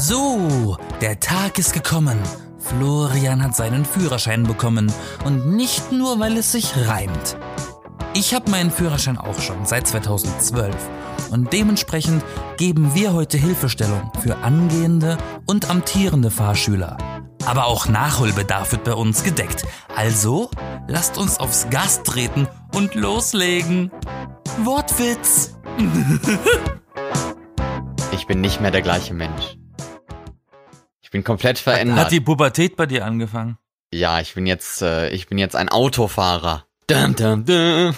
So, der Tag ist gekommen. Florian hat seinen Führerschein bekommen. Und nicht nur, weil es sich reimt. Ich habe meinen Führerschein auch schon seit 2012. Und dementsprechend geben wir heute Hilfestellung für angehende und amtierende Fahrschüler. Aber auch Nachholbedarf wird bei uns gedeckt. Also lasst uns aufs Gas treten und loslegen. Wortwitz. Ich bin nicht mehr der gleiche Mensch. Ich bin komplett verändert. Hat die Pubertät bei dir angefangen? ja, ich bin jetzt, äh, ich bin jetzt ein Autofahrer. Dum, dum, dum.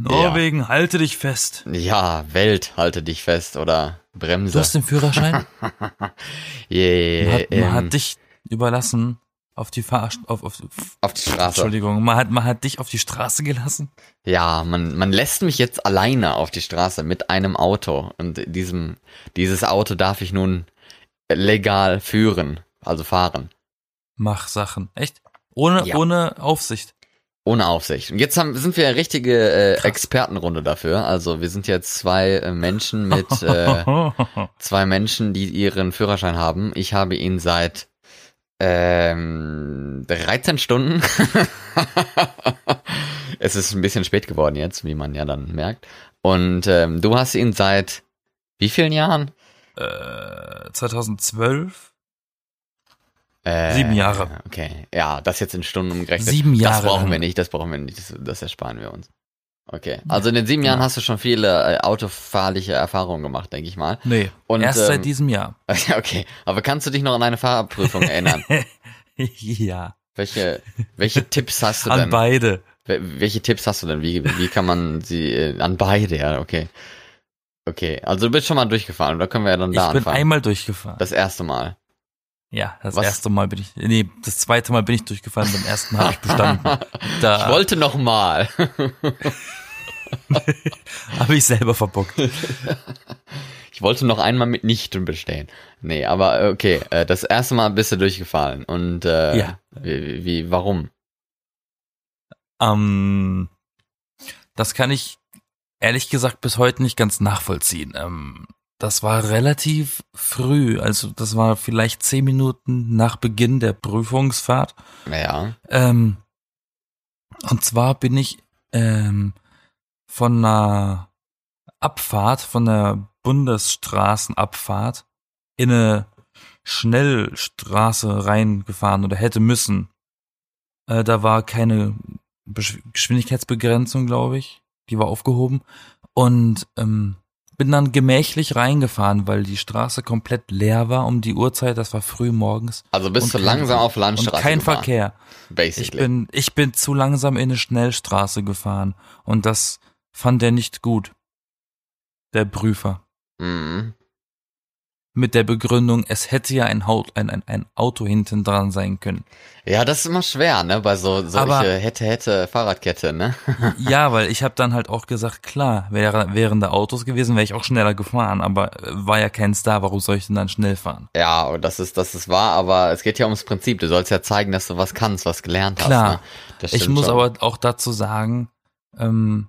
Norwegen, halte dich fest. Ja, Welt, halte dich fest oder Bremse. Du hast den Führerschein? yeah, Man hat, man ähm, hat dich überlassen auf die Fahr auf, auf, auf die Straße. Entschuldigung, man hat, man hat dich auf die Straße gelassen. Ja, man, man lässt mich jetzt alleine auf die Straße mit einem Auto. Und diesem, dieses Auto darf ich nun legal führen, also fahren. Mach Sachen. Echt? Ohne, Ja. ohne Aufsicht. Ohne Aufsicht. Und jetzt haben, sind wir eine richtige äh, Krass. Expertenrunde dafür. Also wir sind jetzt zwei äh, Menschen mit äh, zwei Menschen, die ihren Führerschein haben. Ich habe ihn seit ähm, 13 Stunden. es ist ein bisschen spät geworden jetzt, wie man ja dann merkt. Und ähm, du hast ihn seit wie vielen Jahren? äh, 2012? Äh, Sieben Jahre. Okay, ja, das jetzt in Stunden umgerechnet. Sieben Jahre Das brauchen wir nicht, das brauchen wir nicht, das, das ersparen wir uns. Okay, also in den sieben Jahren hast du schon viele äh, autofahrliche Erfahrungen gemacht, denke ich mal. Nee, Und, erst ähm, seit diesem Jahr. Okay, aber kannst du dich noch an eine Fahrprüfung erinnern? ja, Welche, welche Tipps hast du an denn? beide. Wel- Welche Tipps hast du denn? Wie, wie kann man sie äh, an beide? Ja, okay. Okay, also du bist schon mal durchgefahren, da können wir ja dann Ich da bin anfangen. einmal durchgefahren. das erste Mal. ja, das Was- erste Mal bin ich, nee, das zweite Mal bin ich durchgefahren, beim ersten Mal habe ich bestanden. Da Ich wollte noch mal. habe ich selber verbockt. Ich wollte noch einmal mit Nichten bestehen. Nee, aber äh, okay, äh, das erste Mal bist du durchgefallen. Und äh, Ja. wie, wie, warum? Ähm, das kann ich ehrlich gesagt bis heute nicht ganz nachvollziehen. Ähm, das war relativ früh, also das war vielleicht zehn Minuten nach Beginn der Prüfungsfahrt. Ja. Ähm, und zwar bin ich ähm, von einer Abfahrt, von einer Bundesstraßenabfahrt in eine Schnellstraße reingefahren oder hätte müssen. Äh, da war keine Besch Geschwindigkeitsbegrenzung, glaube ich. Die war aufgehoben. Und ähm, bin dann gemächlich reingefahren, weil die Straße komplett leer war um die Uhrzeit. Das war früh morgens. Also bist du langsam auf Landstraße Und kein gefahren, Verkehr. Ich Basically. bin, ich bin zu langsam in eine Schnellstraße gefahren. Und das fand er nicht gut. Der Prüfer. mhm. Mit der Begründung, es hätte ja ein, Haut, ein, ein, ein Auto hinten dran sein können. Ja, das ist immer schwer, ne? Bei so solche Aber- hätte, hätte Fahrradkette, ne? Ja, weil ich habe dann halt auch gesagt, klar, wäre, wären da Autos gewesen, wäre ich auch schneller gefahren, aber äh, war ja keins da, warum soll ich denn dann schnell fahren? Ja, und das ist, das ist wahr, aber es geht ja ums Prinzip. Du sollst ja zeigen, dass du was kannst, was gelernt Klar. hast. Ne? Das Ich muss schon. aber auch dazu sagen, ähm,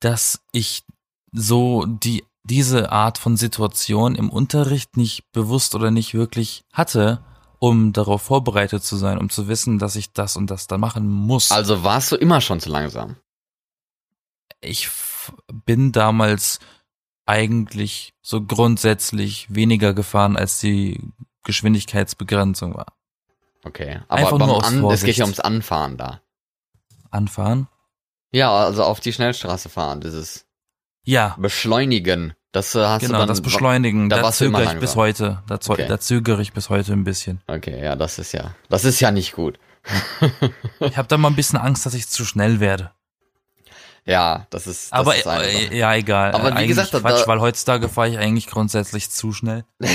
dass ich so die diese Art von Situation im Unterricht nicht bewusst oder nicht wirklich hatte, um darauf vorbereitet zu sein, um zu wissen, dass ich das und das dann machen muss. Also warst du immer schon zu langsam. ich bin damals eigentlich so grundsätzlich weniger gefahren, als die Geschwindigkeitsbegrenzung war. Okay. Aber Einfach beim nur aus An es geht ja ums Anfahren da. Anfahren? Ja, also auf die Schnellstraße fahren, dieses Ja, Beschleunigen. Das äh, hast genau, du dann. das Beschleunigen, da da, zögere ich bis heute. Da, Okay. da zögere ich bis heute ein bisschen. Okay, ja, das ist ja, das ist ja nicht gut. Ich habe da mal ein bisschen Angst, dass ich zu schnell werde. Ja, das ist. Das Aber ist äh, ja, egal. Aber wie eigentlich gesagt, Quatsch, da- weil heutzutage fahre ich eigentlich grundsätzlich zu schnell.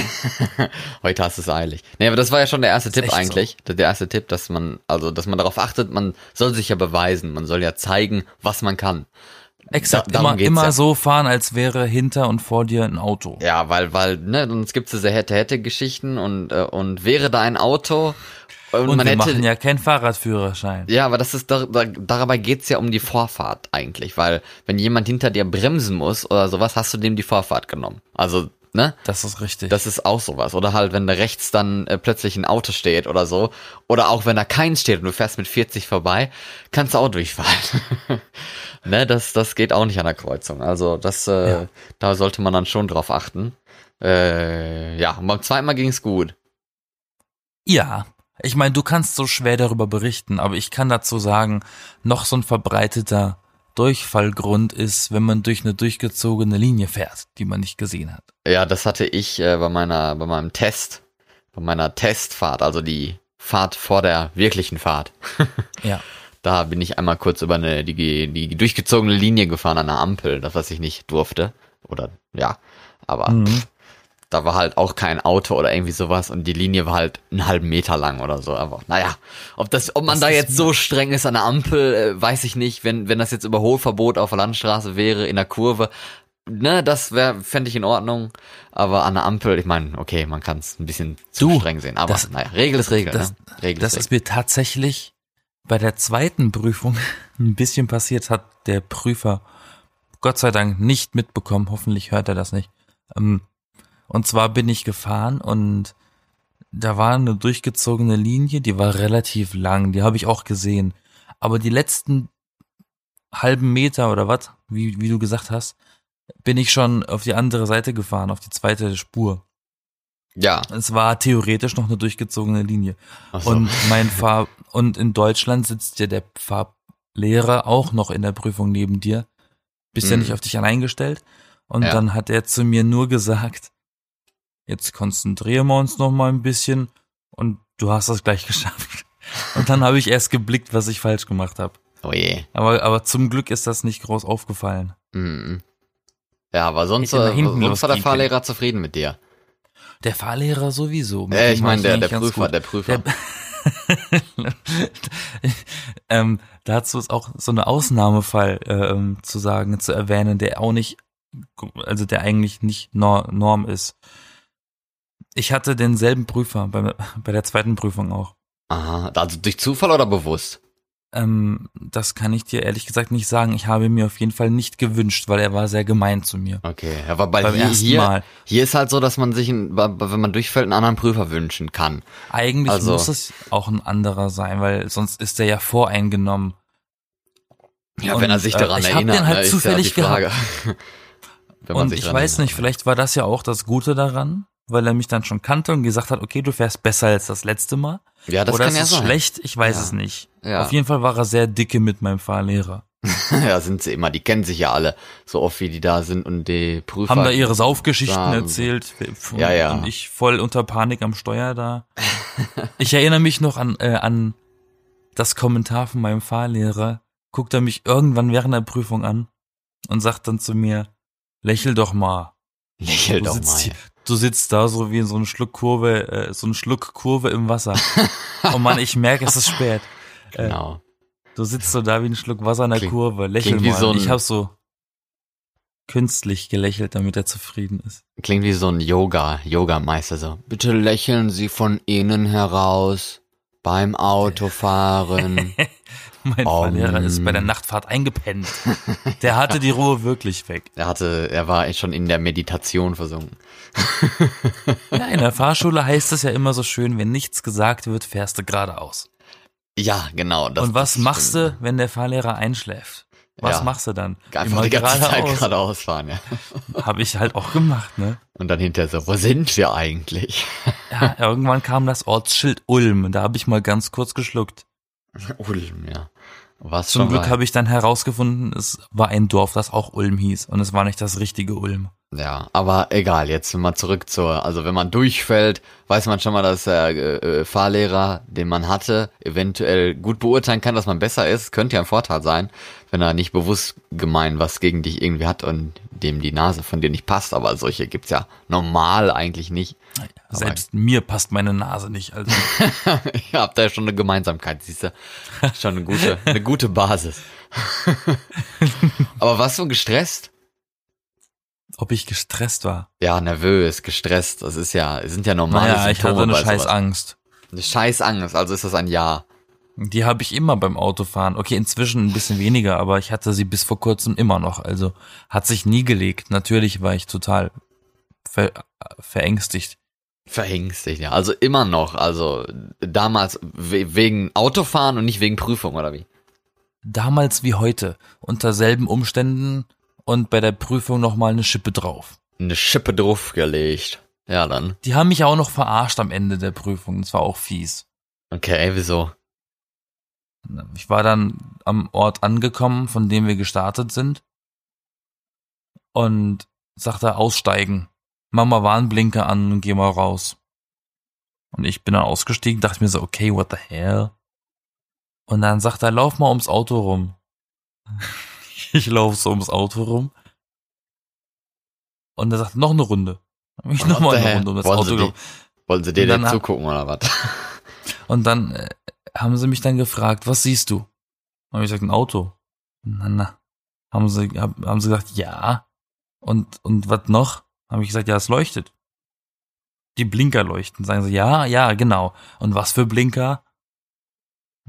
Heute hast du es eilig. Nee, aber das war ja schon der erste Tipp eigentlich. Der der erste Tipp, dass man, also, dass man darauf achtet, man soll sich ja beweisen. Man soll ja zeigen, was man kann. Exakt, Da- immer, immer ja. so fahren, als wäre hinter und vor dir ein Auto. Ja, weil, weil, ne, sonst gibt's diese Hätte-Hätte-Geschichten und, äh, und wäre da ein Auto und, Und man wir hätte. machen ja keinen Fahrradführerschein. Ja, aber das ist da, da, dabei geht's ja um die Vorfahrt eigentlich, weil wenn jemand hinter dir bremsen muss oder sowas, hast du dem die Vorfahrt genommen. Also ne? Das ist richtig. Das ist auch sowas. Oder halt, wenn da rechts dann äh, plötzlich ein Auto steht oder so. Oder auch wenn da keins steht und du fährst mit 40 vorbei, kannst du auch durchfahren. ne, das, das geht auch nicht an der Kreuzung. Also das, äh, Ja. da sollte man dann schon drauf achten. Äh, ja, und beim zweiten Mal ging's gut. Ja, ich meine, du kannst so schwer darüber berichten, aber ich kann dazu sagen, noch so ein verbreiteter Durchfallgrund ist, wenn man durch eine durchgezogene Linie fährt, die man nicht gesehen hat. Ja, das hatte ich äh, bei meiner, bei meinem Test, bei meiner Testfahrt, also die Fahrt vor der wirklichen Fahrt. Ja. Da bin ich einmal kurz über eine, die, die durchgezogene Linie gefahren an der Ampel, das was ich nicht durfte. Oder ja, aber Mhm. pff, da war halt auch kein Auto oder irgendwie sowas und die Linie war halt einen halben Meter lang oder so. Aber naja, ob das, ob man Das da jetzt so streng ist an der Ampel, äh, weiß ich nicht. Wenn, wenn das jetzt Überholverbot auf der Landstraße wäre, in der Kurve, ne, das wäre, fände ich in Ordnung. Aber an der Ampel, ich meine, okay, man kann es ein bisschen zu Du, streng sehen. Aber das- naja, Regel ist Regel, das- ne? Regel Das ist ist mir tatsächlich bei der zweiten Prüfung ein bisschen passiert, hat der Prüfer Gott sei Dank nicht mitbekommen. Hoffentlich hört er das nicht. Ähm, Und zwar bin ich gefahren und da war eine durchgezogene Linie, die war relativ lang, die habe ich auch gesehen. Aber die letzten halben Meter oder was, wie, wie du gesagt hast, bin ich schon auf die andere Seite gefahren, auf die zweite Spur. Ja. Es war theoretisch noch eine durchgezogene Linie. So. Und mein Fahr und in Deutschland sitzt ja der Farblehrer auch noch in der Prüfung neben dir. Bist ja Mhm. nicht auf dich allein gestellt. Und Ja. dann hat er zu mir nur gesagt, jetzt konzentrieren wir uns noch mal ein bisschen und du hast das gleich geschafft. Und dann habe ich erst geblickt, was ich falsch gemacht habe. oh je. Aber, aber zum Glück ist das nicht groß aufgefallen. Mhm. Ja, aber sonst, äh, hinten sonst war der Fahrlehrer zufrieden mit dir. Der Fahrlehrer sowieso. Mit Äh, ich meine, der, der Prüfer, der Prüfer. Der- ähm, dazu ist auch so eine Ausnahmefall ähm, zu sagen, zu erwähnen, der auch nicht, also der eigentlich nicht Nor Norm ist. Ich hatte denselben Prüfer bei, bei der zweiten Prüfung auch. Aha, also durch Zufall oder bewusst? Ähm, das kann ich dir ehrlich gesagt nicht sagen. Ich habe mir auf jeden Fall nicht gewünscht, weil er war sehr gemein zu mir. Okay, aber bei Beim hier, ersten hier, Mal. hier ist halt so, dass man sich, ein, wenn man durchfällt, einen anderen Prüfer wünschen kann. Eigentlich Also- muss es auch ein anderer sein, weil sonst ist er ja voreingenommen. Ja, Und, wenn er sich äh, daran ich hab erinnert, den halt ne, zufällig ja man Und ich weiß erinnert. nicht, vielleicht war das ja auch das Gute daran, weil er mich dann schon kannte und gesagt hat, okay, du fährst besser als das letzte Mal. Ja, das Oder kann ist ja es sein. schlecht? Ich weiß Ja. es nicht. Ja. Auf jeden Fall war er sehr dicke mit meinem Fahrlehrer. ja, sind sie immer. Die kennen sich ja alle, so oft wie die da sind und die Prüfer. Haben da ihre Saufgeschichten sagen- erzählt. Und, Ja, ja. Und ich voll unter Panik am Steuer da. ich erinnere mich noch an, äh, an das Kommentar von meinem Fahrlehrer. Guckt er mich irgendwann während der Prüfung an und sagt dann zu mir, lächel doch mal. Lächel Du doch mal. hier, du sitzt da so wie in so einem Schluck Kurve, äh, so ein Schluck Kurve im Wasser. oh Mann, ich merke, es ist spät. Äh, Genau. Du sitzt so da wie ein Schluck Wasser in der Klingt- Kurve, lächel mal. so ich habe so künstlich gelächelt, damit er zufrieden ist. Klingt wie so ein Yoga, Yoga-Meister so. Bitte lächeln Sie von innen heraus beim Autofahren. Mein Oh, Fahrlehrer ist bei der. Nachtfahrt eingepennt. Der hatte die Ruhe wirklich weg. er hatte, er war schon in der Meditation versunken. Ja, in der Fahrschule heißt es ja immer so schön, wenn nichts gesagt wird, fährst du geradeaus. Ja, genau. Das, Und was machst du, wenn der Fahrlehrer einschläft? Was Ja. machst du dann? Einfach die ganze Zeit geradeaus fahren, ja. Habe ich halt auch gemacht, ne? Und dann hinterher so, wo sind wir eigentlich? Ja, irgendwann kam das Ortsschild Ulm. Da habe ich mal ganz kurz geschluckt. Ulm, ja. Was Zum Glück habe ich dann herausgefunden, es war ein Dorf, das auch Ulm hieß. Und es war nicht das richtige Ulm. Ja, aber egal, jetzt mal zurück zur, also wenn man durchfällt, weiß man schon mal, dass der äh, äh, Fahrlehrer, den man hatte, eventuell gut beurteilen kann, dass man besser ist. Könnte ja ein Vorteil sein, wenn er nicht bewusst gemein was gegen dich irgendwie hat und dem die Nase von dir nicht passt, aber solche gibt's ja normal eigentlich nicht. Aber- Selbst mir passt meine Nase nicht. Also Ihr habt da ja schon eine Gemeinsamkeit, siehst du? Schon eine gute, eine gute Basis. aber warst du gestresst? Ob ich gestresst war. Ja, nervös, gestresst, das ist ja, es sind ja normale Naja, ich Symptome hatte eine scheiß. Angst. Eine scheiß Angst, also ist das ein Ja. Die habe ich immer beim Autofahren. Okay, inzwischen ein bisschen weniger, aber ich hatte sie bis vor kurzem immer noch. Also hat sich nie gelegt. Natürlich war ich total ver verängstigt. Verängstigt, ja. Also immer noch. Also damals we wegen Autofahren und nicht wegen Prüfung, oder wie? Damals wie heute. Unter selben Umständen und bei der Prüfung nochmal eine Schippe drauf. Eine Schippe draufgelegt. Ja, dann. Die haben mich auch noch verarscht am Ende der Prüfung. Das war auch fies. Okay, wieso? Ich war dann am Ort angekommen, von dem wir gestartet sind. Und sagte aussteigen. Mach mal Warnblinker an und geh mal raus. Und ich bin dann ausgestiegen, dachte mir so, okay, what the hell? Und dann sagt er, lauf mal ums Auto rum. ich lauf so ums Auto rum. Und er sagt, noch eine Runde. Hab ich noch mal eine Runde um das wollen Auto Sie, gelaufen. wollen Sie dir Und dann denn zugucken oder was? Und dann äh, haben sie mich dann gefragt, was siehst du? Habe ich gesagt, ein Auto. Na, na. Haben sie, hab, haben sie gesagt, ja. Und, und was noch? Habe ich gesagt, ja, es leuchtet. Die Blinker leuchten. Sagen sie, ja, ja, genau. Und was für Blinker?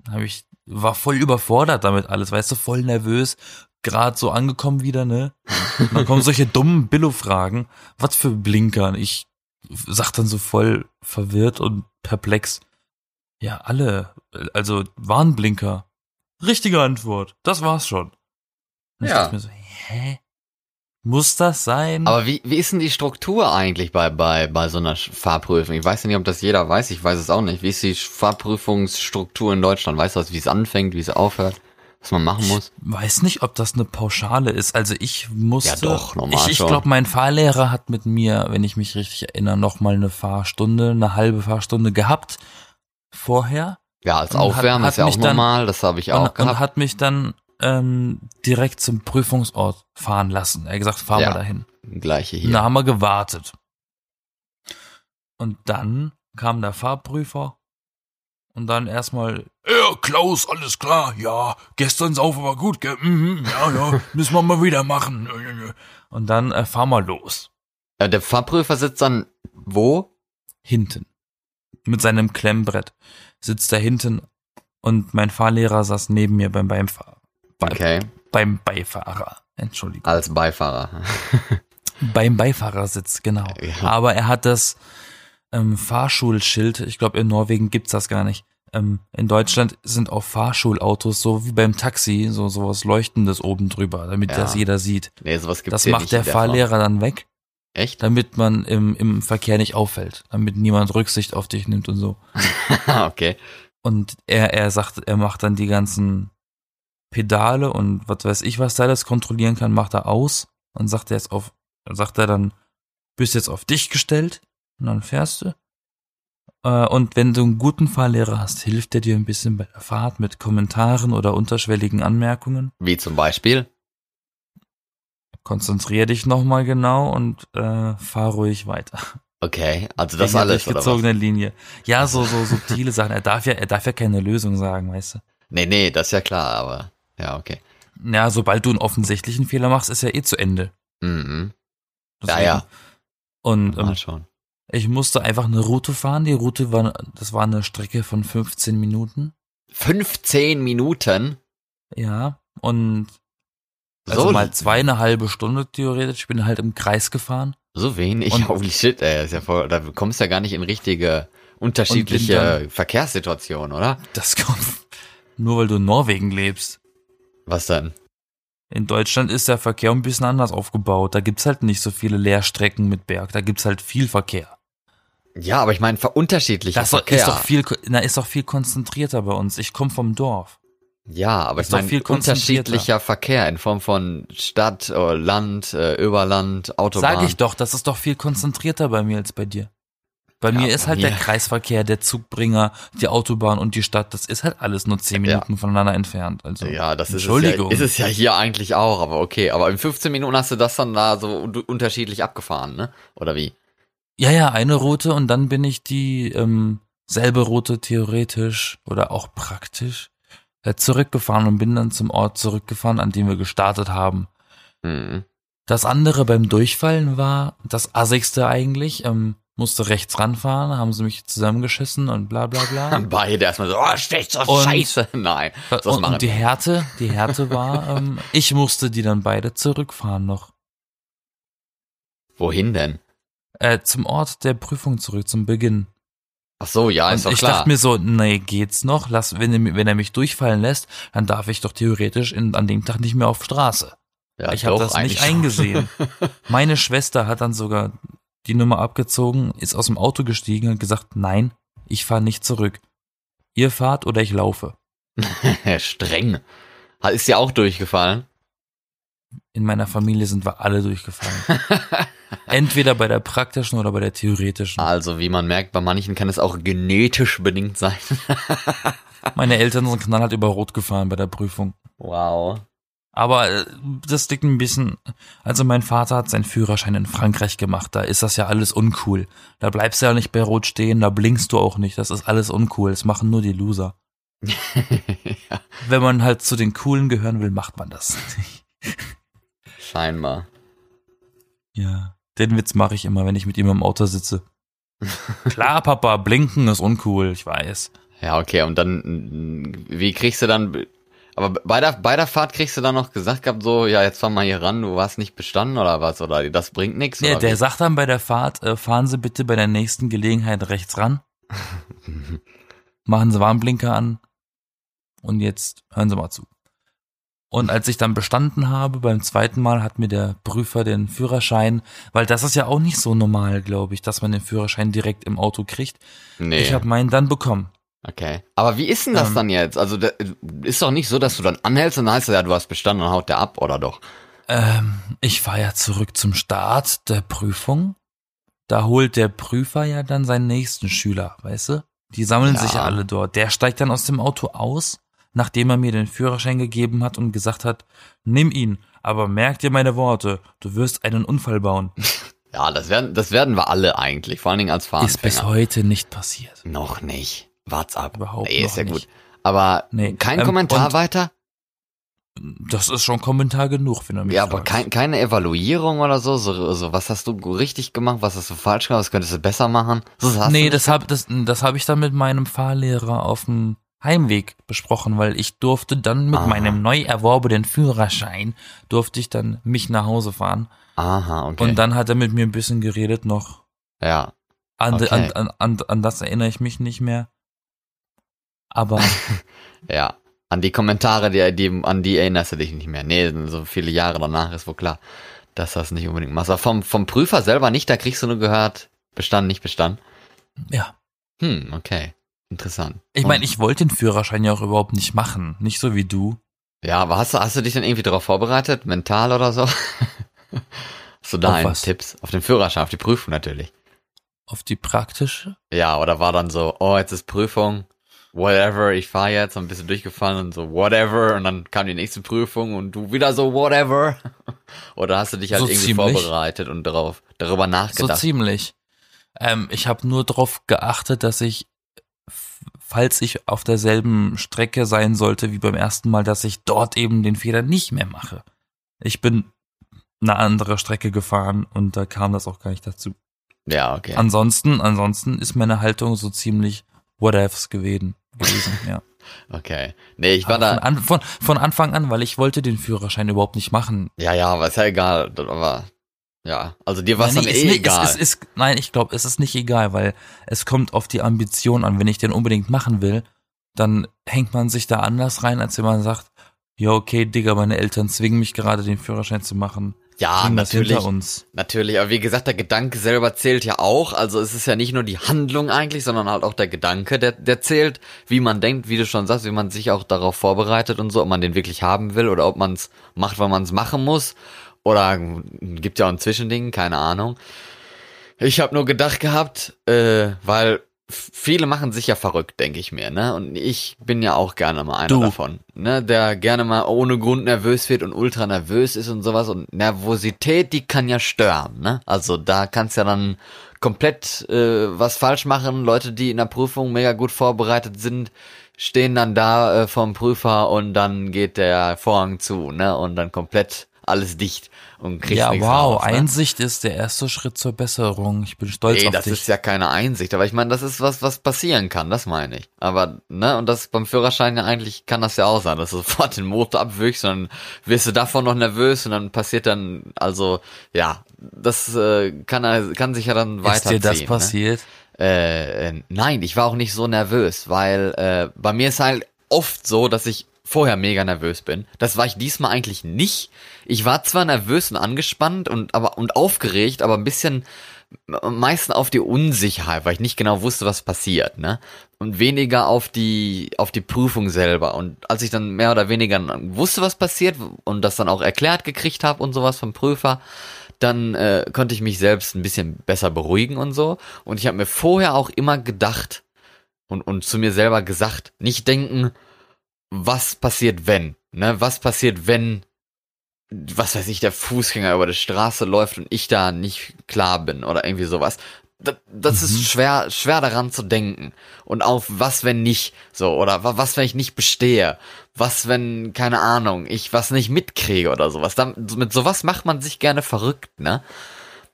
Habe ich, war voll überfordert damit alles, weißt du, voll nervös. Gerade so angekommen wieder, ne? Und dann kommen solche dummen Billo-Fragen. Was für Blinker? Und ich sag dann so voll verwirrt und perplex. Ja, alle. Also Warnblinker. Richtige Antwort. Das war's schon. Und ich Ja. dachte mir so, hä? Muss das sein? Aber wie, wie ist denn die Struktur eigentlich bei, bei, bei so einer Fahrprüfung? Ich weiß ja nicht, ob das jeder weiß, ich weiß es auch nicht. Wie ist die Fahrprüfungsstruktur in Deutschland? Weißt du, was, wie es anfängt, wie es aufhört? Was man machen muss? weiß nicht, ob das eine Pauschale ist. Also ich musste. Ja, doch, normal Ich, ich glaube, mein Fahrlehrer hat mit mir, wenn ich mich richtig erinnere, noch mal eine Fahrstunde, eine halbe Fahrstunde gehabt vorher. Ja, als Und Aufwärmen hat ist ja auch mich dann- normal, das habe ich auch und, und gehabt. hat mich dann ähm, direkt zum Prüfungsort fahren lassen. Er hat gesagt, fahr Ja. mal dahin. Gleiche Und hier. da haben wir gewartet. Und dann kam der Fahrprüfer und dann erstmal, ja, Klaus, alles klar, ja, gestern saufen war gut, gell? Mhm, ja, ja, müssen wir mal wieder machen. Und dann äh, fahr mal los. Äh, der Fahrprüfer sitzt dann wo? Hinten. Mit seinem Klemmbrett sitzt er hinten und mein Fahrlehrer saß neben mir beim Beifahrer. Bei, Okay, Beim Beifahrer. Entschuldigung. als Beifahrer. Beim Beifahrersitz, genau. Ja. Aber er hat das ähm, Fahrschulschild, ich glaube in Norwegen gibt's das gar nicht. Ähm, in Deutschland sind auf Fahrschulautos so wie beim Taxi so sowas Leuchtendes oben drüber, damit Ja. das jeder sieht. Nee, sowas gibt's Das macht der der Form. Fahrlehrer dann weg, Echt? damit man im, im Verkehr nicht auffällt, damit niemand Rücksicht auf dich nimmt und so. okay. Und er, er sagt, er macht dann die ganzen Pedale und was weiß ich, was da alles kontrollieren kann, macht er aus und sagt er jetzt auf, sagt er dann, bist jetzt auf dich gestellt und dann fährst du. Äh, Und wenn du einen guten Fahrlehrer hast, hilft er dir ein bisschen bei der Fahrt mit Kommentaren oder unterschwelligen Anmerkungen. Wie zum Beispiel? Konzentrier dich nochmal genau und äh, fahr ruhig weiter. Okay, also das der alles oder was? durchgezogene Linie. Ja, so, so subtile Sachen. Er darf ja, er darf ja keine Lösung sagen, weißt du. Nee, nee, das ist ja klar, aber ja, okay. Ja, sobald du einen offensichtlichen Fehler machst, ist ja eh zu Ende. Mhm. Ja, Deswegen- ja. Und Mal ähm, schon. Ich musste einfach eine Route fahren. Die Route war, das war eine Strecke von 15 Minuten. 15 Minuten? Ja. Und also so, mal zweieinhalb Stunde theoretisch. Ich bin halt im Kreis gefahren. so wenig? Und- Holy shit, ey, ist ja voll, da kommst du ja gar nicht in richtige unterschiedliche dann- Verkehrssituationen, oder? Das kommt nur, weil du in Norwegen lebst. Was denn? In Deutschland ist der Verkehr ein bisschen anders aufgebaut. Da gibt's halt nicht so viele Leerstrecken mit Berg. Da gibt's halt viel Verkehr. Ja, aber ich meine, ver- unterschiedlicher Das ist doch- Verkehr. ist doch viel, na, ist doch viel konzentrierter bei uns. Ich komme vom Dorf. ja, aber ist ich doch meine, viel konzentrierter. unterschiedlicher Verkehr in Form von Stadt, äh, Land, äh, Überland, Autobahn. Sag ich doch, das ist doch viel konzentrierter bei mir als bei dir. Bei Ja, mir ist bei halt der mir- Kreisverkehr, der Zugbringer, die Autobahn und die Stadt, das ist halt alles nur zehn Ja. Minuten voneinander entfernt. Also, Ja, das ist es, ja, Entschuldigung. ist es ja hier eigentlich auch, aber okay. Aber in 15 Minuten hast du das dann da so un unterschiedlich abgefahren, ne? Oder wie? Ja, ja, eine Route und dann bin ich die ähm, selbe Route theoretisch oder auch praktisch äh, zurückgefahren und bin dann zum Ort zurückgefahren, an dem wir gestartet haben. Hm. Das andere beim Durchfallen war das assigste eigentlich. Ähm, musste rechts ranfahren, haben sie mich zusammengeschissen und bla bla bla. Beide erstmal so, oh, so Und- scheiße. Nein, das und, und die. Härte, die Härte war, ähm, ich musste die dann beide zurückfahren noch. Wohin denn? Äh, zum Ort der Prüfung zurück, zum Beginn. Ach so, ja, ist Und doch ich klar. dachte mir so, nee, geht's noch? Lass, wenn, er, wenn er mich durchfallen lässt, dann darf ich doch theoretisch in, an dem Tag nicht mehr auf Straße. ja, ich habe das eigentlich nicht eingesehen. Meine Schwester hat dann sogar die Nummer abgezogen, ist aus dem Auto gestiegen und gesagt, nein, ich fahre nicht zurück. Ihr fahrt oder ich laufe. Streng. Ist dir auch durchgefallen? In meiner Familie sind wir alle durchgefallen. Entweder bei der praktischen oder bei der theoretischen. Also, wie man merkt, bei manchen kann es auch genetisch bedingt sein. Meine Eltern sind knallhart über Rot gefahren bei der Prüfung. Wow. Aber äh, das liegt ein bisschen. Also mein Vater hat seinen Führerschein in Frankreich gemacht. Da ist das ja alles uncool. Da bleibst du ja nicht bei Rot stehen, da blinkst du auch nicht. Das ist alles uncool. Das machen nur die Loser. ja, Wenn man halt zu den Coolen gehören will, macht man das. scheinbar. ja. Den Witz mache ich immer, wenn ich mit ihm im Auto sitze. Klar, Papa, blinken ist uncool, ich weiß. Ja, okay, und dann, mm, wie kriegst du dann, aber bei der, bei der Fahrt kriegst du dann noch gesagt gehabt, so, ja, jetzt fahr mal hier ran, du warst nicht bestanden oder was, oder das bringt nichts, Ja, der wie? sagt dann bei der Fahrt, äh, fahren Sie bitte bei der nächsten Gelegenheit rechts ran. Machen Sie Warnblinker an. Und jetzt hören Sie mal zu. Und als ich dann bestanden habe, beim zweiten Mal hat mir der Prüfer den Führerschein, weil das ist ja auch nicht so normal, glaube ich, dass man den Führerschein direkt im Auto kriegt. Nee, Ich habe meinen dann bekommen. okay. Aber wie ist denn das Ähm. dann jetzt? Also, da, ist doch nicht so, dass du dann anhältst und dann heißt es ja, du hast bestanden und haut der ab, oder doch? Ähm, ich fahre ja zurück zum Start der Prüfung. Da holt der Prüfer ja dann seinen nächsten Schüler, weißt du? Die sammeln Ja. sich ja alle dort. Der steigt dann aus dem Auto aus, nachdem er mir den Führerschein gegeben hat und gesagt hat, nimm ihn, aber merk dir meine Worte, du wirst einen Unfall bauen. Ja, das werden, das werden wir alle eigentlich, vor allen Dingen als Ist bis heute nicht passiert. Noch nicht. Wart's ab. Überhaupt nee, ist ja nicht. gut. Aber Nee, kein ähm, Kommentar weiter? Das ist schon Kommentar genug, wenn du mich Ja, aber kein, keine Evaluierung oder so, so, so, was hast du richtig gemacht, was hast du falsch gemacht, was könntest du besser machen? So hast nee, das habe das, das hab ich dann mit meinem Fahrlehrer auf dem Heimweg besprochen, weil ich durfte dann mit Ah. meinem neu erworbenen Führerschein, durfte ich dann mich nach Hause fahren. Aha, okay. Und dann hat er mit mir ein bisschen geredet noch. ja, An, Okay. an, an, an, an das erinnere ich mich nicht mehr. Aber ja. An die Kommentare, die, die, an die erinnerst du dich nicht mehr. Nee, so viele Jahre danach ist wohl klar, dass das nicht unbedingt machst. Aber vom, vom Prüfer selber nicht, da kriegst du nur gehört, bestanden, nicht bestanden. ja, Hm, okay. Interessant. ich meine, ich wollte den Führerschein ja auch überhaupt nicht machen. Nicht so wie du. Ja, aber hast du, hast du dich dann irgendwie darauf vorbereitet, mental oder so? hast du da einen? Tipps? Auf den Führerschein, auf die Prüfung natürlich. Auf die praktische? Ja, oder war dann so, oh, jetzt ist Prüfung, whatever, ich fahre jetzt, und bist du durchgefallen und so, whatever, und dann kam die nächste Prüfung und du wieder so, whatever. Oder hast du dich halt So irgendwie ziemlich. vorbereitet und darauf, darüber So nachgedacht? ziemlich. Ähm, ich habe nur darauf geachtet, dass ich, falls ich auf derselben Strecke sein sollte wie beim ersten Mal, dass ich dort eben den Fehler nicht mehr mache. Ich bin eine andere Strecke gefahren und da kam das auch gar nicht dazu. ja, okay. Ansonsten, ansonsten ist meine Haltung so ziemlich whatevs gewesen. gewesen ja. Okay. Nee, ich war Aber von, da, an, von, von Anfang an, weil ich wollte den Führerschein überhaupt nicht machen. ja, ja, aber ist ja egal, aber, ja, also dir war es Nein, dann eh ist nicht- egal. Es, es ist, nein, ich glaube, es ist nicht egal, weil es kommt auf die Ambition an. Wenn ich den unbedingt machen will, dann hängt man sich da anders rein, als wenn man sagt, ja, okay, Digga, meine Eltern zwingen mich gerade, den Führerschein zu machen. ja, natürlich. Natürlich, aber wie gesagt, der Gedanke selber zählt ja auch. Also es ist ja nicht nur die Handlung eigentlich, sondern halt auch der Gedanke, der, der zählt, wie man denkt, wie du schon sagst, wie man sich auch darauf vorbereitet und so, ob man den wirklich haben will oder ob man es macht, weil man es machen muss. Oder gibt ja auch ein Zwischending, keine Ahnung. Ich habe nur gedacht gehabt, äh, weil viele machen sich ja verrückt, denke ich mir, ne? Und ich bin ja auch gerne mal einer Du. davon, ne? Der gerne mal ohne Grund nervös wird und ultra nervös ist und sowas. Und Nervosität, die kann ja stören, ne? Also da kannst ja dann komplett äh, was falsch machen. Leute, die in der Prüfung mega gut vorbereitet sind, stehen dann da äh, vom Prüfer und dann geht der Vorhang zu, ne? Und dann komplett alles dicht und kriegst Ja, wow, raus, ne? Einsicht ist der erste Schritt zur Besserung. Ich bin stolz Ey, auf das dich. ist ja keine Einsicht, aber ich meine, das ist was, was passieren kann, das meine ich. Aber, ne, und das beim Führerschein ja eigentlich kann das ja auch sein, dass du sofort den Motor abwürgst und dann wirst du davon noch nervös und dann passiert dann, also, ja, das äh, kann, kann sich ja dann Ist weiterziehen. dir das ne? passiert? Äh, äh, nein, ich war auch nicht so nervös, weil äh, bei mir ist halt oft so, dass ich vorher mega nervös bin. Das war ich diesmal eigentlich nicht. Ich war zwar nervös und angespannt und aber und aufgeregt, aber ein bisschen am meisten auf die Unsicherheit, weil ich nicht genau wusste, was passiert, ne? Und weniger auf die auf die Prüfung selber. Und als ich dann mehr oder weniger wusste, was passiert und das dann auch erklärt gekriegt habe und sowas vom Prüfer, dann äh, konnte ich mich selbst ein bisschen besser beruhigen und so. Und ich habe mir vorher auch immer gedacht und, und zu mir selber gesagt, nicht denken, was passiert, wenn, ne? Was passiert, wenn, was weiß ich, der Fußgänger über die Straße läuft und ich da nicht klar bin oder irgendwie sowas. Das, das Mhm. ist schwer, schwer daran zu denken. Und auf was, wenn nicht, so, oder wa- was, wenn ich nicht bestehe? Was, wenn, keine Ahnung, ich was nicht mitkriege oder sowas. Dann, mit sowas macht man sich gerne verrückt, ne?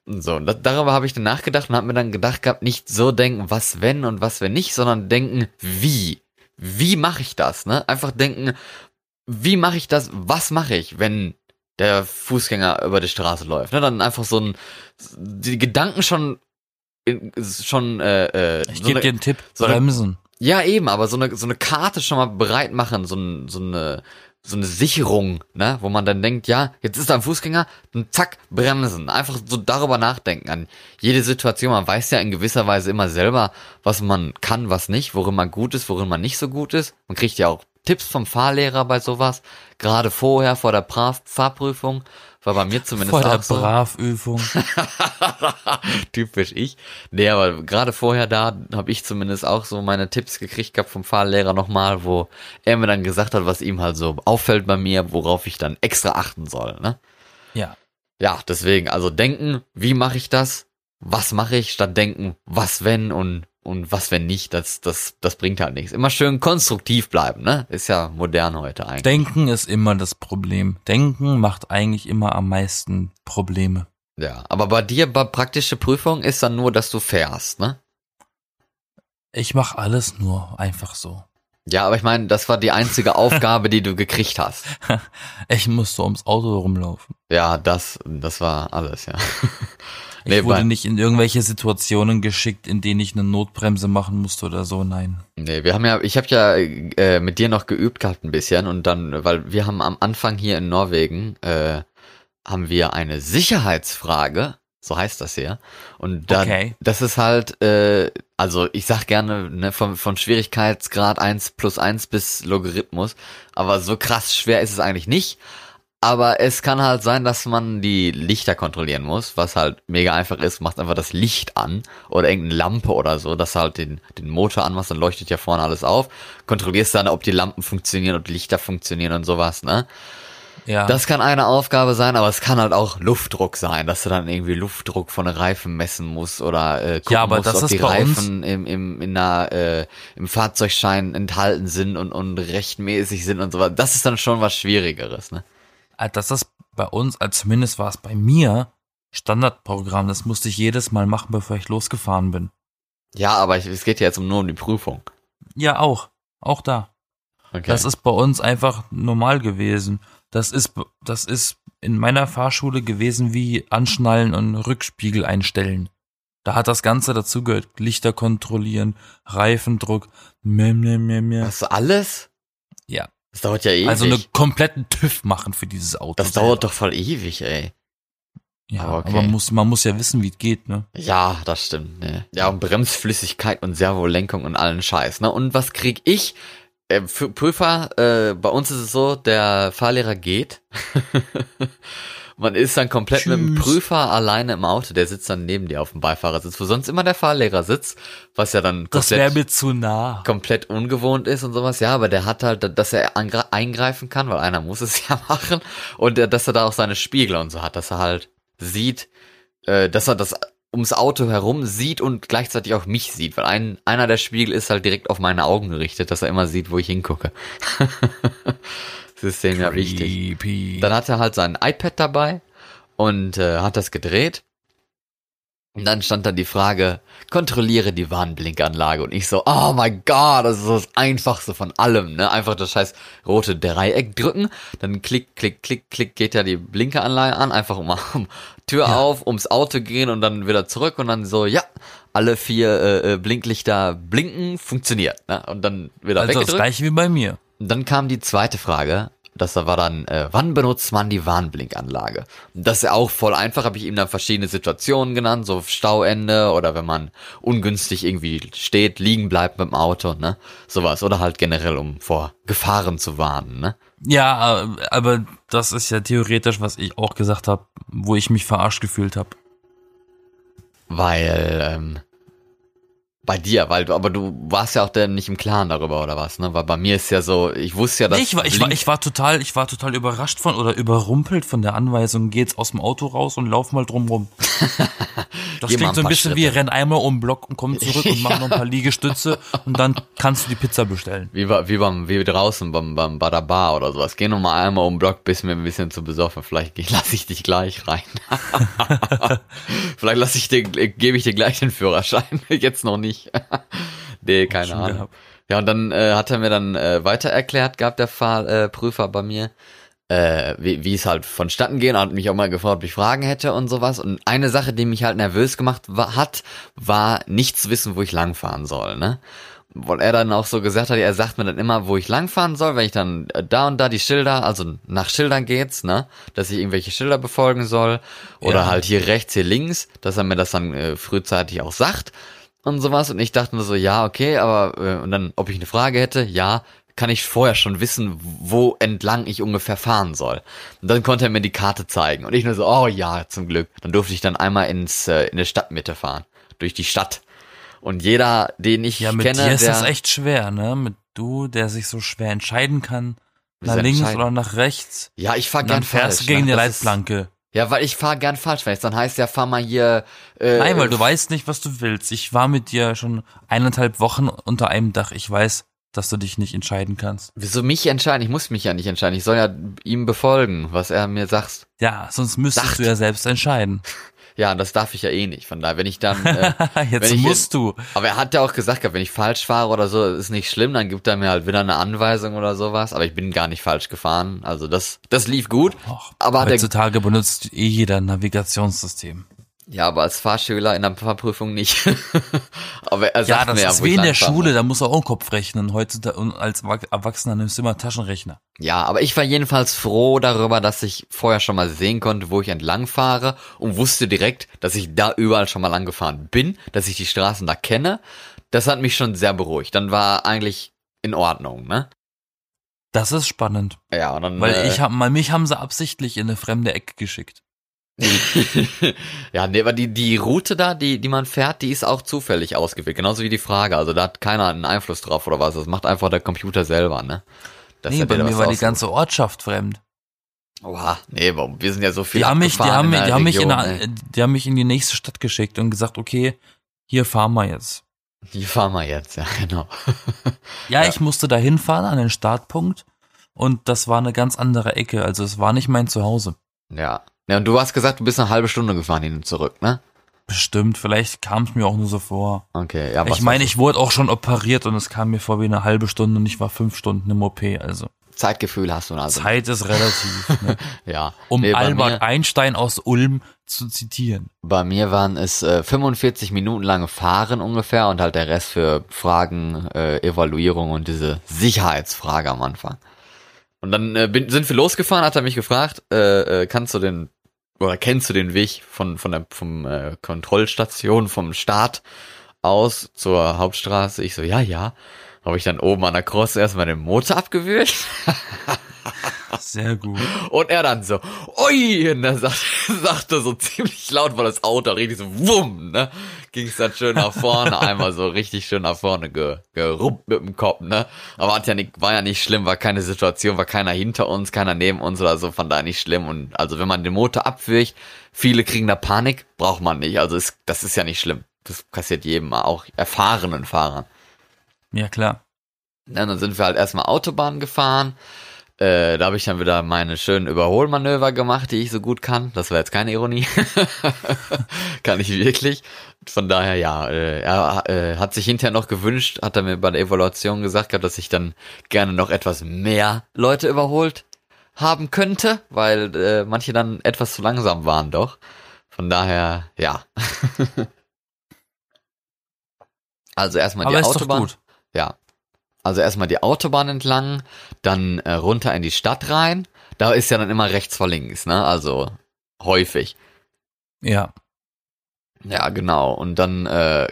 Und So, und da, darüber habe ich dann nachgedacht und habe mir dann gedacht gehabt, nicht so denken, was wenn und was wenn nicht, sondern denken, wie. Wie mache ich das, ne? Einfach denken, wie mache ich das, was mache ich, wenn der Fußgänger über die Straße läuft, ne? Dann einfach so ein, die Gedanken schon, schon, äh, äh, Ich so gebe dir einen Tipp. so Bremsen. ja, eben, aber so eine, so eine Karte schon mal bereit machen, so, ein, so eine, so eine Sicherung, ne, wo man dann denkt, ja, jetzt ist da ein Fußgänger, dann zack, bremsen. Einfach so darüber nachdenken an jede Situation. Man weiß ja in gewisser Weise immer selber, was man kann, was nicht, worin man gut ist, worin man nicht so gut ist. Man kriegt ja auch Tipps vom Fahrlehrer bei sowas. Gerade vorher, vor der Pra Fahrprüfung, war bei mir zumindest Vor der auch so. Bravübung. Typisch ich. Nee, aber gerade vorher da habe ich zumindest auch so meine Tipps gekriegt gehabt vom Fahrlehrer nochmal, wo er mir dann gesagt hat, was ihm halt so auffällt bei mir, worauf ich dann extra achten soll. Ne? ja. Ja, deswegen, also denken, wie mache ich das? Was mache ich, statt denken, was wenn und, und was wenn nicht, das, das, das bringt halt nichts. Immer schön konstruktiv bleiben, ne? Ist ja modern heute eigentlich. Denken ist immer das Problem. Denken macht eigentlich immer am meisten Probleme. ja, aber bei dir bei praktische Prüfung ist dann nur, dass du fährst, ne? Ich mache alles nur einfach so. Ja, aber ich meine, das war die einzige Aufgabe, die du gekriegt hast. Ich musste ums Auto rumlaufen. Ja, das, das war alles, ja. Ich Nee, wurde nicht in irgendwelche Situationen geschickt, in denen ich eine Notbremse machen musste oder so. Nein. Nee, wir haben ja, ich habe ja äh, mit dir noch geübt gehabt ein bisschen und dann, weil wir haben am Anfang hier in Norwegen, äh, haben wir eine Sicherheitsfrage, so heißt das hier. Und dann, Okay. das ist halt, äh, also ich sag gerne, ne, von, von Schwierigkeitsgrad 1 plus 1 bis Logarithmus, aber so krass schwer ist es eigentlich nicht. Aber es kann halt sein, dass man die Lichter kontrollieren muss, was halt mega einfach ist, macht einfach das Licht an oder irgendeine Lampe oder so, dass du halt den, den Motor anmachst, dann leuchtet ja vorne alles auf, kontrollierst dann, ob die Lampen funktionieren und die Lichter funktionieren und sowas, ne? Ja. Das kann eine Aufgabe sein, aber es kann halt auch Luftdruck sein, dass du dann irgendwie Luftdruck von Reifen messen musst oder äh, gucken Ja, aber musst, das ob ist die Reifen im, im, in einer, äh, im Fahrzeugschein enthalten sind und, und rechtmäßig sind und so weiter. Das ist dann schon was Schwierigeres, ne? Ah, Das ist bei uns, also zumindest war es bei mir, Standardprogramm. Das musste ich jedes Mal machen, bevor ich losgefahren bin. Ja, aber ich, es geht ja jetzt nur um die Prüfung. Ja, auch. Auch da. Okay. Das ist bei uns einfach normal gewesen. Das ist, das ist in meiner Fahrschule gewesen wie Anschnallen und Rückspiegel einstellen. Da hat das Ganze dazugehört. Lichter kontrollieren, Reifendruck, mehr, mehr, mehr. Hast du alles? Ja. Das dauert ja ewig. Also einen kompletten TÜV machen für dieses Auto. das selber. dauert doch voll ewig, ey. Ja, aber okay. aber man muss, man muss ja wissen, wie es geht, ne? Ja, das stimmt, ne. Ja, und Bremsflüssigkeit und Servolenkung und allen Scheiß, ne. Und was krieg ich? Äh, für Prüfer, äh, bei uns ist es so, der Fahrlehrer geht. Man ist dann komplett mit dem Tschüss. Prüfer alleine im Auto, der sitzt dann neben dir auf dem Beifahrersitz, wo sonst immer der Fahrlehrer sitzt, was ja dann Das wäre komplett, mir zu nah. komplett ungewohnt ist und sowas. Ja, aber der hat halt, dass er eingreifen kann, weil einer muss es ja machen und äh, dass er da auch seine Spiegel und so hat, dass er halt sieht, äh, dass er das ums Auto herum sieht und gleichzeitig auch mich sieht, weil ein, einer der Spiegel ist halt direkt auf meine Augen gerichtet, dass er immer sieht, wo ich hingucke. das ist dem ja wichtig. Dann hat er halt sein iPad dabei und äh, hat das gedreht. Und dann stand da die Frage, kontrolliere die Warnblinkanlage. Und ich so, oh mein Gott, das ist das Einfachste von allem, ne? Einfach das scheiß rote Dreieck drücken, dann klick, klick, klick, klick, geht ja die Blinkeranlage an, einfach um, um Tür ja. auf, ums Auto gehen und dann wieder zurück und dann so, ja, alle vier äh, äh Blinklichter blinken, funktioniert, ne? Und dann wieder also weggedrückt. das gleiche wie bei mir. Dann kam die zweite Frage, das war dann, äh, wann benutzt man die Warnblinkanlage? Das ist ja auch voll einfach, habe ich ihm dann verschiedene Situationen genannt, so Stauende oder wenn man ungünstig irgendwie steht, liegen bleibt mit dem Auto, ne? Sowas. Oder halt generell, um vor Gefahren zu warnen, ne? Ja, aber das ist ja theoretisch, was ich auch gesagt habe, wo ich mich verarscht gefühlt habe. Weil, ähm, bei dir, weil du, aber du warst ja auch dann nicht im Klaren darüber oder was, ne? Weil bei mir ist ja so, ich wusste ja, dass. Nee, ich war, ich war, ich war total, ich war total überrascht von oder überrumpelt von der Anweisung, geht's aus dem Auto raus und lauf mal drum rum. Das klingt so ein bisschen Schritte. wie renn einmal um den Block und komm zurück und mach noch ein paar Liegestütze und dann kannst du die Pizza bestellen. Wie, wie beim, wie draußen beim, beim bei der Bar oder sowas. Geh noch mal einmal um den Block, bis mir ein bisschen zu besoffen. Vielleicht lasse ich dich gleich rein. Vielleicht lasse ich dir, gebe ich dir gleich den Führerschein. Jetzt noch nicht. nee, keine Ahnung. Gehabt. Ja, und dann äh, hat er mir dann äh, weiter erklärt, gab der Fahrprüfer äh, bei mir, äh, wie, es halt vonstatten gehen und hat mich auch mal gefragt, ob ich Fragen hätte und sowas. Und eine Sache, die mich halt nervös gemacht war, hat, war nicht zu wissen, wo ich langfahren soll, ne? Weil er dann auch so gesagt hat, er sagt mir dann immer, wo ich langfahren soll, wenn ich dann äh, da und da die Schilder, also nach Schildern geht's, ne? Dass ich irgendwelche Schilder befolgen soll. Oder ja. halt hier rechts, hier links, dass er mir das dann äh, frühzeitig auch sagt und sowas. Und ich dachte nur so, ja, okay, aber äh, und dann, ob ich eine Frage hätte, ja, kann ich vorher schon wissen, wo entlang ich ungefähr fahren soll. Und dann konnte er mir die Karte zeigen. Und ich nur so, oh ja, zum Glück. Dann durfte ich dann einmal ins, äh, in der Stadtmitte fahren. Durch die Stadt. Und jeder, den ich ja, mit kenne, dir ist der, das echt schwer, ne? Mit du, der sich so schwer entscheiden kann, nach links oder nach rechts. Ja, ich fahr gern fährst falsch, gegen ne? die Leitplanke. Ja, weil ich fahr gern es dann heißt ja, fahr mal hier. Äh, Nein, weil du weißt nicht, was du willst. Ich war mit dir schon eineinhalb Wochen unter einem Dach. Ich weiß, dass du dich nicht entscheiden kannst. Wieso mich entscheiden? Ich muss mich ja nicht entscheiden. Ich soll ja ihm befolgen, was er mir sagt. Ja, sonst müsstest sagt. du ja selbst entscheiden. Ja, und das darf ich ja eh nicht. Von daher, wenn ich dann. Äh, Jetzt musst in, du. Aber er hat ja auch gesagt, wenn ich falsch fahre oder so, ist nicht schlimm, dann gibt er mir halt wieder eine Anweisung oder sowas. Aber ich bin gar nicht falsch gefahren. Also das, das lief gut. Och, aber heutzutage benutzt eh jeder Navigationssystem. Ja, aber als Fahrschüler in der Fahrprüfung nicht. aber er sagt ja, das mir, ist wie in der Schule, da muss er auch einen Kopf rechnen. Heutzutage und als Erwachsener nimmst du immer Taschenrechner. Ja, aber ich war jedenfalls froh darüber, dass ich vorher schon mal sehen konnte, wo ich entlang fahre und wusste direkt, dass ich da überall schon mal lang gefahren bin, dass ich die Straßen da kenne. Das hat mich schon sehr beruhigt. Dann war eigentlich in Ordnung, ne? Das ist spannend. Ja, und dann. Weil äh, ich hab, mal mich haben sie absichtlich in eine fremde Ecke geschickt. ja, nee, aber die, die Route da, die, die man fährt, die ist auch zufällig ausgewählt. Genauso wie die Frage. Also da hat keiner einen Einfluss drauf oder was. Das macht einfach der Computer selber, ne? Das nee, bei mir war die ganze Ortschaft fremd. Oha, nee, wir sind ja so viel die haben mich, die haben, mich, die haben mich in eine, die haben mich in die nächste Stadt geschickt und gesagt, okay, hier fahren wir jetzt. Hier fahren wir jetzt, ja, genau. ja, ja, ich musste da hinfahren an den Startpunkt und das war eine ganz andere Ecke, also es war nicht mein Zuhause. Ja, ja, und du hast gesagt, du bist eine halbe Stunde gefahren hin und zurück, ne? Bestimmt, vielleicht kam es mir auch nur so vor. Okay, ja. Ich meine, ich wurde auch schon operiert und es kam mir vor wie eine halbe Stunde und ich war fünf Stunden im OP, also. Zeitgefühl hast du also. Zeit ist relativ. Ne? ja. Um nee, Albert Einstein aus Ulm zu zitieren. Bei mir waren es äh, 45 Minuten lange Fahren ungefähr und halt der Rest für Fragen, äh, Evaluierung und diese Sicherheitsfrage am Anfang. Und dann äh, bin, sind wir losgefahren, hat er mich gefragt, äh, äh, kannst du den oder kennst du den Weg von, von der vom, äh, Kontrollstation, vom Start aus zur Hauptstraße? Ich so, ja, ja. Habe ich dann oben an der Cross erstmal den Motor abgewürgt. Sehr gut. Und er dann so, ui, und er sagt, sagte so ziemlich laut, weil das Auto richtig so, wumm, ne, ging es dann schön nach vorne, einmal so richtig schön nach vorne ge, geruppt mit dem Kopf, ne, aber hat ja nicht, war ja nicht schlimm, war keine Situation, war keiner hinter uns, keiner neben uns oder so, von daher nicht schlimm. Und also wenn man den Motor abwürgt, viele kriegen da Panik, braucht man nicht, also ist, das ist ja nicht schlimm, das passiert jedem, auch erfahrenen Fahrern. Ja, klar. Ja, dann sind wir halt erstmal Autobahn gefahren, Äh, da habe ich dann wieder meine schönen Überholmanöver gemacht, die ich so gut kann. Das war jetzt keine Ironie. kann ich wirklich. Von daher, ja, äh, er äh, hat sich hinterher noch gewünscht, hat er mir bei der Evaluation gesagt gehabt, dass ich dann gerne noch etwas mehr Leute überholt haben könnte, weil äh, manche dann etwas zu langsam waren doch. Von daher, ja. also erstmal die Aber doch Autobahn. gut. Ja. Also erstmal die Autobahn entlang, dann äh, runter in die Stadt rein. Da ist ja dann immer rechts vor links, ne? Also häufig. Ja. Ja, genau. Und dann, äh,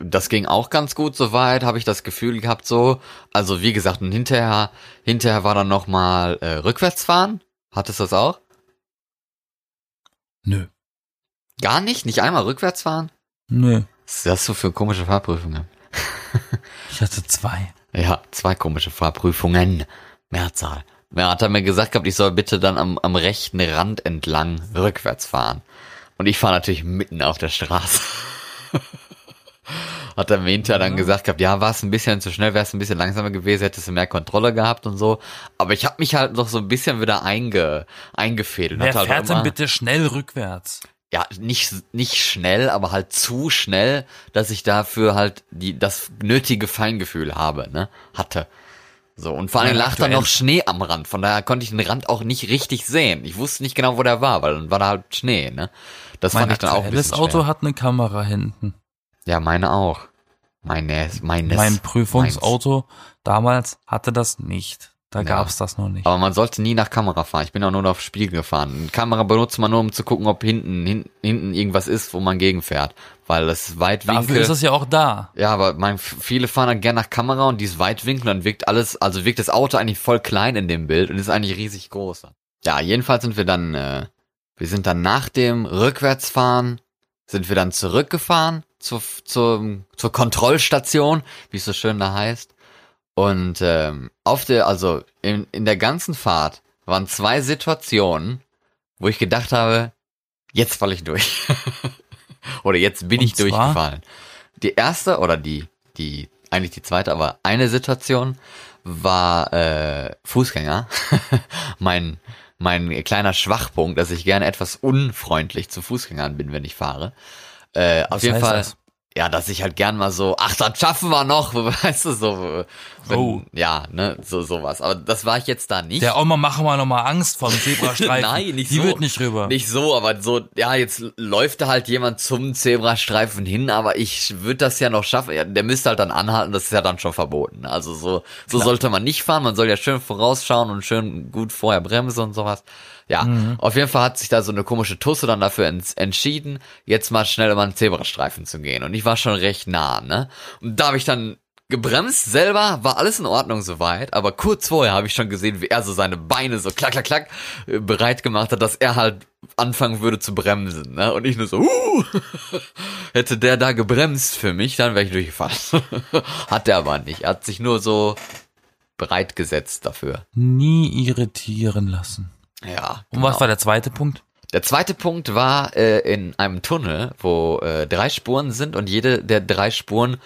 das ging auch ganz gut soweit, habe ich das Gefühl gehabt so. Also wie gesagt, und hinterher, hinterher war dann nochmal äh, rückwärts fahren. Hattest du das auch? Nö. Gar nicht? Nicht einmal rückwärts fahren? Nö. Was ist das so für komische Fahrprüfungen? Ich hatte zwei. Ja, zwei komische Fahrprüfungen. Mehrzahl. Ja, hat er mir gesagt gehabt, ich soll bitte dann am, am rechten Rand entlang rückwärts fahren. Und ich fahre natürlich mitten auf der Straße. hat er mir hinterher dann gesagt gehabt, ja, war es ein bisschen zu schnell, wäre es ein bisschen langsamer gewesen, hättest du mehr Kontrolle gehabt und so. Aber ich habe mich halt noch so ein bisschen wieder einge, eingefädelt. Wer Hatte halt fährt denn bitte schnell rückwärts? Ja, nicht, nicht schnell, aber halt zu schnell, dass ich dafür halt die, das nötige Feingefühl habe, ne, hatte. So, und vor allem lag da noch Schnee am Rand, von daher konnte ich den Rand auch nicht richtig sehen. Ich wusste nicht genau, wo der war, weil dann war da halt Schnee, ne. Das Mein fand ich dann auch ein bisschen Auto schwer. hat eine Kamera hinten. Ja, meine auch. Meines, meines. mein Prüfungsauto damals hatte das nicht. Da Ja. gab's das noch nicht. Aber man sollte nie nach Kamera fahren. Ich bin auch nur auf Spiegel gefahren. Eine Kamera benutzt man nur, um zu gucken, ob hinten, hin, hinten irgendwas ist, wo man gegenfährt. Weil das Weitwinkel. Dafür ist es ja auch da. Ja, aber mein, viele fahren dann gerne nach Kamera und die ist Weitwinkel, dann wirkt alles, also wirkt das Auto eigentlich voll klein in dem Bild und ist eigentlich riesig groß. Ja, jedenfalls sind wir dann, äh, wir sind dann nach dem Rückwärtsfahren, sind wir dann zurückgefahren zur, zur, zur Kontrollstation, wie es so schön da heißt. Und ähm, auf der, also in, in der ganzen Fahrt waren zwei Situationen, wo ich gedacht habe, jetzt falle ich durch. oder jetzt bin Und ich zwar? durchgefallen. Die erste oder die, die, eigentlich die zweite, aber eine Situation war äh, Fußgänger. mein, mein kleiner Schwachpunkt, dass ich gerne etwas unfreundlich zu Fußgängern bin, wenn ich fahre. Äh, auf jeden Fall. das? Ja, dass ich halt gern mal so, ach, das schaffen wir noch, weißt du, so, wenn, Oh. ja, ne, so, sowas. Aber das war ich jetzt da nicht. Der Oma machen wir noch mal Angst vor dem Zebrastreifen. Nein, nicht Die so. wird nicht rüber. Nicht so, aber so, ja, jetzt läuft da halt jemand zum Zebrastreifen hin, aber ich würde das ja noch schaffen. Ja, der müsste halt dann anhalten, das ist ja dann schon verboten. Also so, so sollte man nicht fahren. Man soll ja schön vorausschauen und schön gut vorher bremsen und sowas. Ja, Mhm. auf jeden Fall hat sich da so eine komische Tusse dann dafür ents entschieden, jetzt mal schnell über einen Zebrastreifen zu gehen. Und ich war schon recht nah, ne? Und da habe ich dann gebremst selber, war alles in Ordnung soweit, aber kurz vorher habe ich schon gesehen, wie er so seine Beine so klack, klack, klack äh, bereit gemacht hat, dass er halt anfangen würde zu bremsen, ne? Und ich nur so, uh, hätte der da gebremst für mich, dann wäre ich durchgefallen. hat er aber nicht. Er hat sich nur so bereit gesetzt dafür. Nie irritieren lassen. Ja. Und was war der zweite Punkt? Der zweite Punkt war äh, in einem Tunnel, wo äh, drei Spuren sind und jede der drei Spuren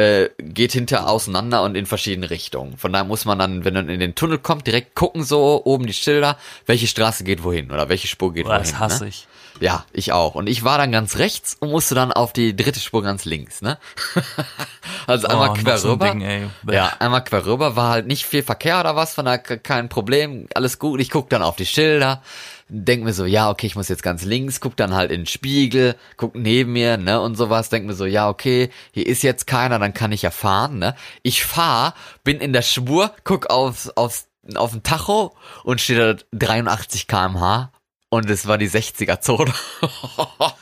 äh, geht hinter auseinander und in verschiedene Richtungen. Von daher muss man dann, wenn man in den Tunnel kommt, direkt gucken, so oben die Schilder, welche Straße geht wohin oder welche Spur geht wohin. Das hasse ne? ich. Ja, ich auch. Und ich war dann ganz rechts und musste dann auf die dritte Spur ganz links, ne? also einmal Oh, quer noch so ein rüber. Ding. Ja, einmal quer rüber, war halt nicht viel Verkehr oder was, von daher ke- kein Problem, alles gut. Ich guck dann auf die Schilder, denk mir so, ja, okay, ich muss jetzt ganz links, guck dann halt in den Spiegel, guck neben mir, ne, und sowas, denk mir so, ja, okay, hier ist jetzt keiner, dann kann ich ja fahren, ne. Ich fahr, bin in der Spur, guck aufs, aufs, auf den Tacho und steht da 83 kmh und es war die 60er Zone.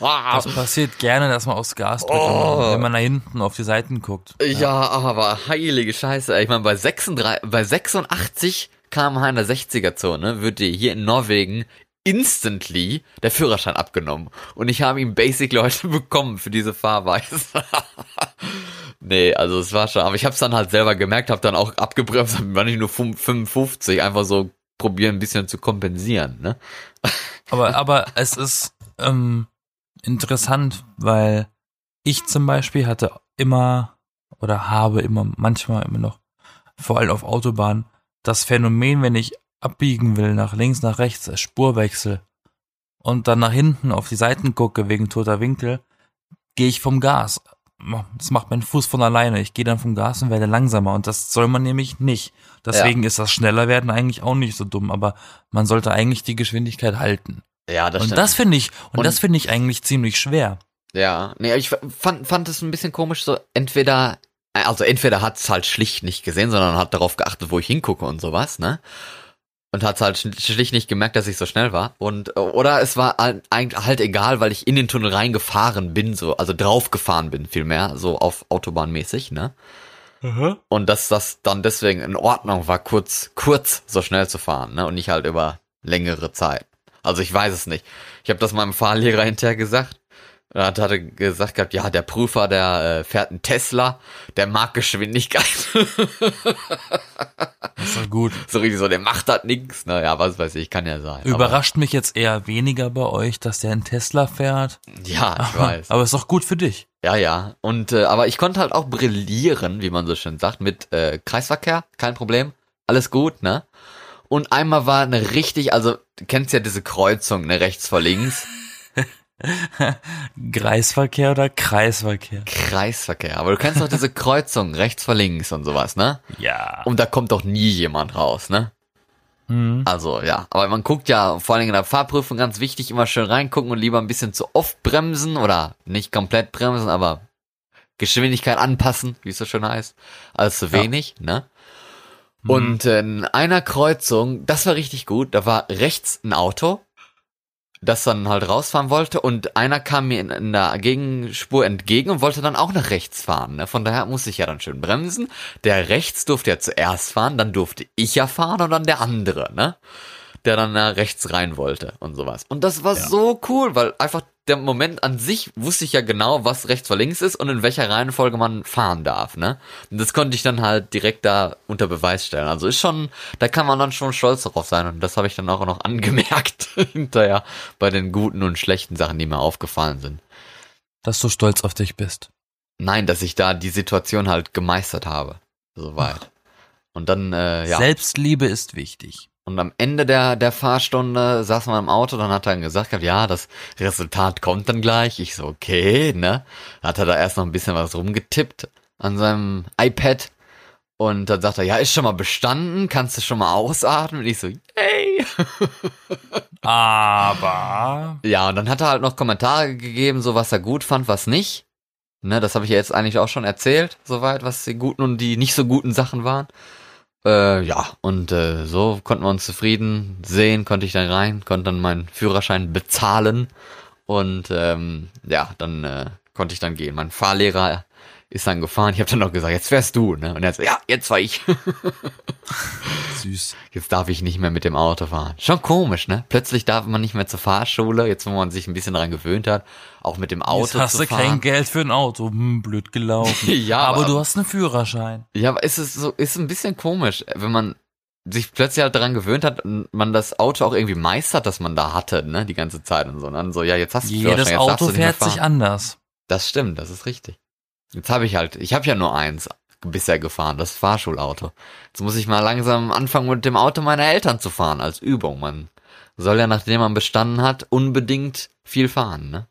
Das passiert gerne, dass man aufs Gas drückt, Oh. wenn man nach hinten auf die Seiten guckt. Ja, aber heilige Scheiße. ey. Ich meine, bei 36, bei 86 km/h in der 60er-Zone wird dir hier in Norwegen instantly der Führerschein abgenommen. Und ich habe ihn basically heute bekommen für diese Fahrweise. nee, also es war schon, aber ich habe es dann halt selber gemerkt, habe dann auch abgebremst, war nicht nur 55, einfach so probieren ein bisschen zu kompensieren, ne? Aber, aber es ist ähm, interessant, weil ich zum Beispiel hatte immer oder habe immer manchmal immer noch, vor allem auf Autobahnen, das Phänomen, wenn ich abbiegen will, nach links, nach rechts, Spurwechsel und dann nach hinten auf die Seiten gucke wegen toter Winkel, gehe ich vom Gas. Das macht mein Fuß von alleine. Ich gehe dann vom Gas und werde langsamer und das soll man nämlich nicht. Deswegen ist das schneller werden eigentlich auch nicht so dumm, aber man sollte eigentlich die Geschwindigkeit halten. Ja, das und stimmt. das finde ich und, Und- das finde ich eigentlich ziemlich schwer. Ja, nee, ich fand, fand es ein bisschen komisch, so entweder, also entweder hat's halt schlicht nicht gesehen, sondern hat darauf geachtet, wo ich hingucke und sowas, ne? Und hat's halt sch- schlicht nicht gemerkt, dass ich so schnell war. Und, oder es war halt, eigentlich halt egal, weil ich in den Tunnel reingefahren bin, so, also draufgefahren bin, vielmehr, so auf Autobahnmäßig, ne? Und dass das dann deswegen in Ordnung war, kurz, kurz so schnell zu fahren, ne? Und nicht halt über längere Zeit. Also ich weiß es nicht. Ich habe das meinem Fahrlehrer hinterher gesagt. Er hat, hat er gesagt gehabt, ja, der Prüfer, der äh, fährt einen Tesla, der mag Geschwindigkeit. Das ist doch gut. so richtig so, der macht halt nix. Naja, was weiß ich, kann ja sein. Überrascht mich jetzt eher weniger bei euch, dass der einen Tesla fährt. Aber, ja, ich weiß. Aber ist doch gut für dich. Ja, ja. Und äh, aber ich konnte halt auch brillieren, wie man so schön sagt, mit äh, Kreisverkehr, kein Problem, alles gut, ne? Und einmal war eine richtig, also du kennst ja diese Kreuzung, ne, rechts vor links, Kreisverkehr oder Kreisverkehr? Kreisverkehr. Aber du kennst doch diese Kreuzung rechts vor links und sowas, ne? Ja. Und da kommt doch nie jemand raus, ne? Hm. Also ja, aber man guckt ja vor allem in der Fahrprüfung ganz wichtig immer schön reingucken und lieber ein bisschen zu oft bremsen oder nicht komplett bremsen, aber Geschwindigkeit anpassen, wie es so schön heißt, als zu Ja. wenig, ne? Und äh, in einer Kreuzung, das war richtig gut, da war rechts ein Auto, das dann halt rausfahren wollte und einer kam mir in, in der Gegenspur entgegen und wollte dann auch nach rechts fahren. Ne? Von daher musste ich ja dann schön bremsen. Der rechts durfte ja zuerst fahren, dann durfte ich ja fahren und dann der andere, ne? Der dann nach rechts rein wollte und sowas. Und das war Ja. so cool, weil einfach der Moment an sich wusste ich ja genau, was rechts vor links ist und in welcher Reihenfolge man fahren darf, ne? Und das konnte ich dann halt direkt da unter Beweis stellen. Also ist schon, da kann man dann schon stolz darauf sein und das habe ich dann auch noch angemerkt hinterher bei den guten und schlechten Sachen, die mir aufgefallen sind. Dass du stolz auf dich bist. Nein, dass ich da die Situation halt gemeistert habe. Soweit. Und dann, äh, ja. Selbstliebe ist wichtig. Und am Ende der, der Fahrstunde saß man im Auto, dann hat er dann gesagt, gehabt, ja, das Resultat kommt dann gleich. Ich so, okay, ne? Hat er da erst noch ein bisschen was rumgetippt an seinem iPad. Und dann sagt er, ja, ist schon mal bestanden, kannst du schon mal ausatmen? Und ich so, yay! Aber Ja, und dann hat er halt noch Kommentare gegeben, so was er gut fand, was nicht. Ne, das habe ich ja jetzt eigentlich auch schon erzählt, soweit, was die guten und die nicht so guten Sachen waren. Äh, ja, und äh, so konnten wir uns zufrieden sehen, konnte ich dann rein, konnte dann meinen Führerschein bezahlen und ähm, ja, dann äh, konnte ich dann gehen. Mein Fahrlehrer ist dann gefahren. Ich habe dann noch gesagt, jetzt wärst du, ne? Und er hat so, ja, jetzt war ich. süß. Jetzt darf ich nicht mehr mit dem Auto fahren. Schon komisch, ne? Plötzlich darf man nicht mehr zur Fahrschule, jetzt wo man sich ein bisschen daran gewöhnt hat, auch mit dem Auto Jetzt hast zu du fahren. kein Geld für ein Auto. Hm, blöd gelaufen. Ja, aber, aber- du hast einen Führerschein. Ja, aber ist es so, ist ein bisschen komisch, wenn man sich plötzlich halt daran gewöhnt hat und man das Auto auch irgendwie meistert, das man da hatte, ne, die ganze Zeit und so. Und dann so, ja, jetzt hast du Jedes Führerschein, jetzt darfst Auto du nicht fährt sich anders. Das stimmt, das ist richtig. Jetzt habe ich halt, ich habe ja nur eins bisher gefahren, das Fahrschulauto. Jetzt muss ich mal langsam anfangen mit dem Auto meiner Eltern zu fahren als Übung. Man soll ja, nachdem man bestanden hat, unbedingt viel fahren, ne?